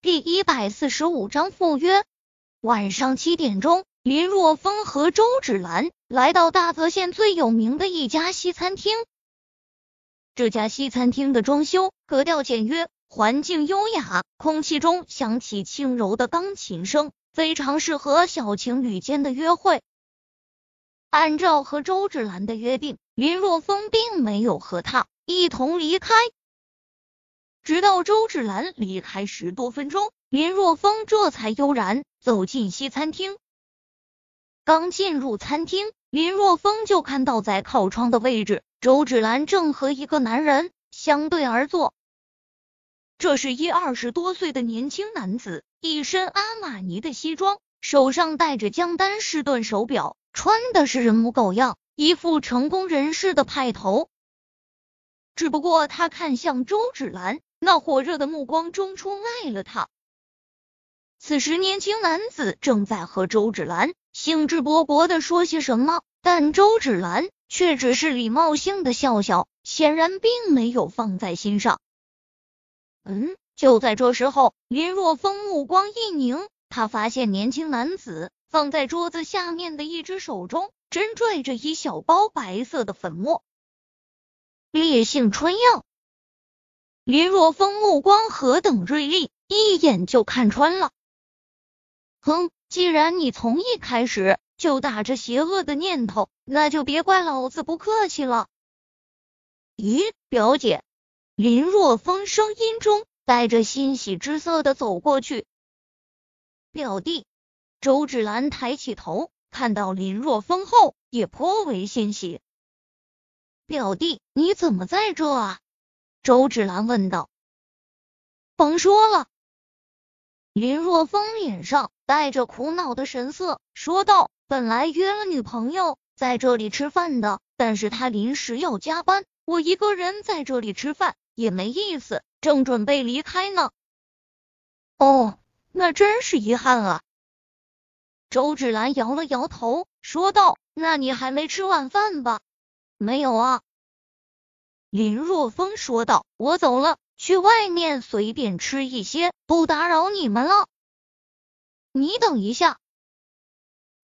第一百四十五章赴约。晚上七点钟，林若风和周芷兰来到大泽县最有名的一家西餐厅。这家西餐厅的装修格调简约，环境优雅，空气中响起轻柔的钢琴声，非常适合小情侣间的约会。按照和周芷兰的约定，林若风并没有和他一同离开。直到周芷兰离开十多分钟，林若风这才悠然走进西餐厅。刚进入餐厅，林若风就看到在靠窗的位置，周芷兰正和一个男人相对而坐。这是一二十多岁的年轻男子，一身阿玛尼的西装，手上戴着江丹士顿手表，穿的是人模狗样，一副成功人士的派头。只不过他看向周芷兰。那火热的目光中出卖了他。此时，年轻男子正在和周芷兰兴致勃勃的说些什么，但周芷兰却只是礼貌性的笑笑，显然并没有放在心上。嗯，就在这时候，林若风目光一凝，他发现年轻男子放在桌子下面的一只手中正拽着一小包白色的粉末，烈性春药。林若风目光何等锐利，一眼就看穿了。哼，既然你从一开始就打着邪恶的念头，那就别怪老子不客气了。咦，表姐？林若风声音中带着欣喜之色的走过去。表弟，周芷兰抬起头，看到林若风后也颇为欣喜。表弟，你怎么在这啊？周芷兰问道：“甭说了。”林若风脸上带着苦恼的神色说道：“本来约了女朋友在这里吃饭的，但是他临时要加班，我一个人在这里吃饭也没意思，正准备离开呢。”哦，那真是遗憾啊。周芷兰摇了摇头，说道：“那你还没吃晚饭吧？”“没有啊。”林若风说道：“我走了，去外面随便吃一些，不打扰你们了。”你等一下，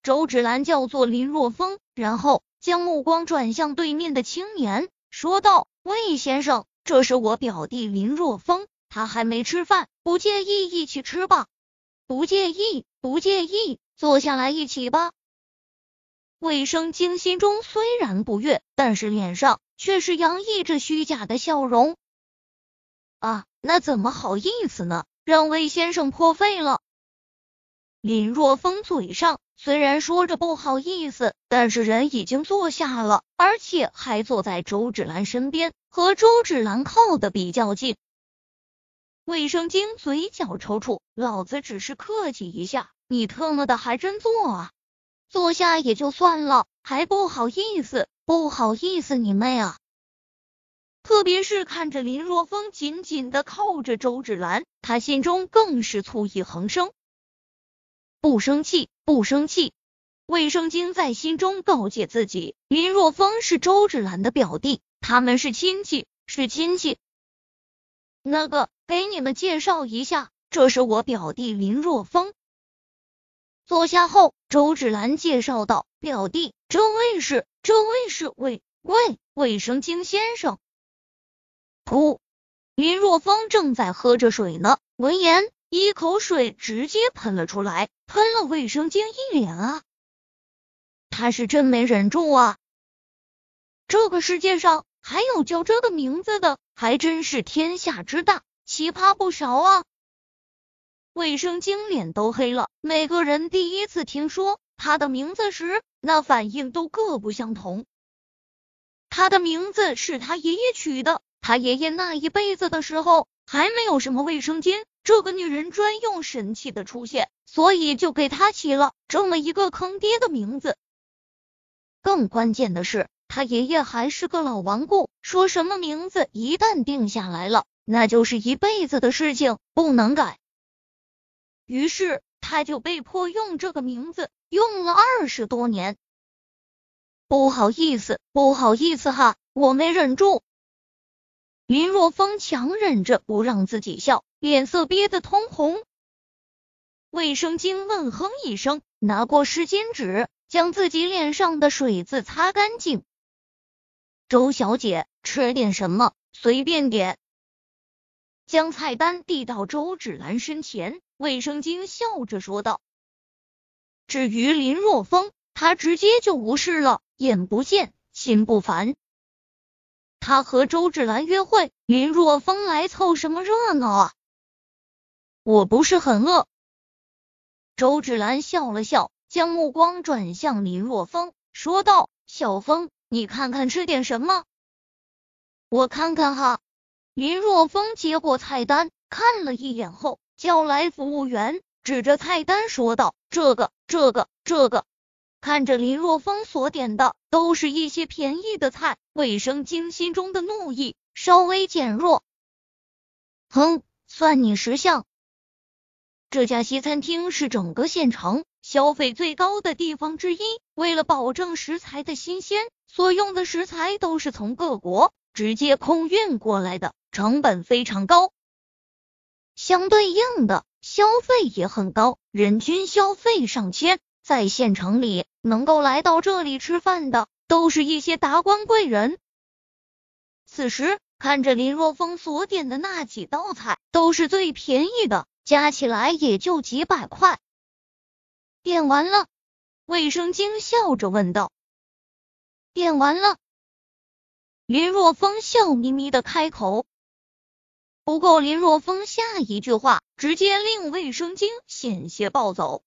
周芷兰叫做林若风，然后将目光转向对面的青年，说道：“魏先生，这是我表弟林若风，他还没吃饭，不介意一起吃吧？不介意，不介意，坐下来一起吧。”魏生惊心中虽然不悦，但是脸上。却是洋溢着虚假的笑容啊！那怎么好意思呢？让魏先生破费了。林若风嘴上虽然说着不好意思，但是人已经坐下了，而且还坐在周芷兰身边，和周芷兰靠的比较近。卫生巾嘴角抽搐，老子只是客气一下，你特么的还真坐啊！坐下也就算了，还不好意思。不好意思，你妹啊！特别是看着林若风紧紧的靠着周芷兰，他心中更是醋意横生。不生气，不生气。卫生巾在心中告诫自己：林若风是周芷兰的表弟，他们是亲戚，是亲戚。那个，给你们介绍一下，这是我表弟林若风。坐下后，周芷兰介绍道：“表弟，这位是。”这位是卫卫卫生巾先生。噗！林若风正在喝着水呢，闻言一口水直接喷了出来，喷了卫生巾一脸啊！他是真没忍住啊！这个世界上还有叫这个名字的，还真是天下之大，奇葩不少啊！卫生巾脸都黑了，每个人第一次听说他的名字时。那反应都各不相同。他的名字是他爷爷取的，他爷爷那一辈子的时候还没有什么卫生巾，这个女人专用神器的出现，所以就给他起了这么一个坑爹的名字。更关键的是，他爷爷还是个老顽固，说什么名字一旦定下来了，那就是一辈子的事情，不能改。于是他就被迫用这个名字。用了二十多年，不好意思，不好意思哈，我没忍住。林若风强忍着不让自己笑，脸色憋得通红。卫生巾闷哼一声，拿过湿巾纸，将自己脸上的水渍擦干净。周小姐，吃点什么？随便点。将菜单递到周芷兰身前，卫生巾笑着说道。至于林若风，他直接就无视了，眼不见心不烦。他和周芷兰约会，林若风来凑什么热闹啊？我不是很饿。周芷兰笑了笑，将目光转向林若风，说道：“小风，你看看吃点什么？”我看看哈。林若风接过菜单，看了一眼后，叫来服务员，指着菜单说道：“这个，这个，这个。”看着林若风所点的都是一些便宜的菜，卫生巾心中的怒意稍微减弱。哼，算你识相。这家西餐厅是整个县城消费最高的地方之一，为了保证食材的新鲜，所用的食材都是从各国直接空运过来的。成本非常高，相对应的消费也很高，人均消费上千。在县城里，能够来到这里吃饭的，都是一些达官贵人。此时看着林若风所点的那几道菜，都是最便宜的，加起来也就几百块。点完了，卫生巾笑着问道：“点完了。”林若风笑眯眯的开口。不过，林若风下一句话直接令卫生巾险些暴走。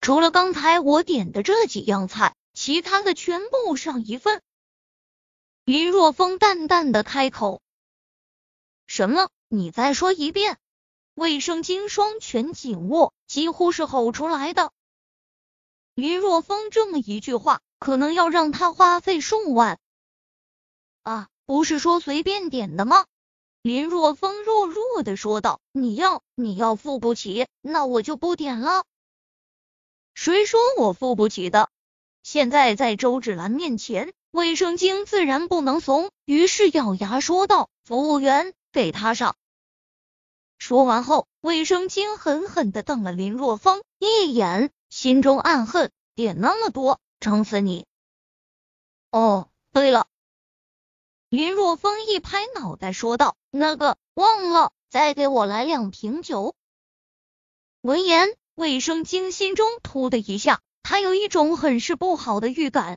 除了刚才我点的这几样菜，其他的全部上一份。林若风淡淡的开口：“什么？你再说一遍？”卫生巾双拳紧握，几乎是吼出来的。林若风这么一句话，可能要让他花费数万。啊，不是说随便点的吗？林若风弱弱的说道：“你要你要付不起，那我就不点了。谁说我付不起的？现在在周芷兰面前，卫生巾自然不能怂，于是咬牙说道：‘服务员，给他上。’说完后，卫生巾狠狠的瞪了林若风一眼，心中暗恨：点那么多，撑死你！哦，对了。”林若风一拍脑袋说道：“那个忘了，再给我来两瓶酒。”闻言，卫生巾心中突的一下，他有一种很是不好的预感。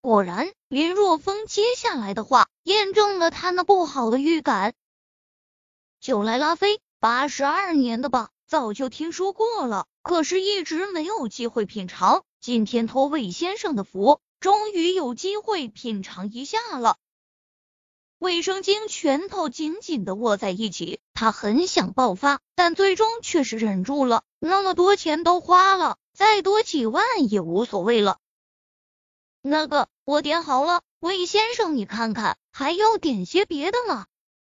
果然，林若风接下来的话验证了他那不好的预感。酒来拉菲，八十二年的吧，早就听说过了，可是一直没有机会品尝。今天托魏先生的福。终于有机会品尝一下了。卫生巾拳头紧紧的握在一起，他很想爆发，但最终却是忍住了。那么多钱都花了，再多几万也无所谓了。那个，我点好了，魏先生，你看看，还要点些别的吗？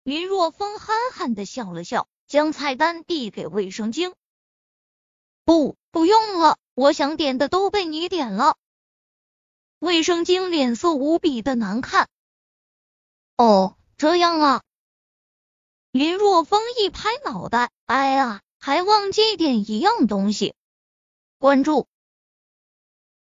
林若风憨憨的笑了笑，将菜单递给卫生巾。不，不用了，我想点的都被你点了。卫生巾脸色无比的难看。哦，这样啊。林若风一拍脑袋，哎呀，还忘记点一样东西。关注。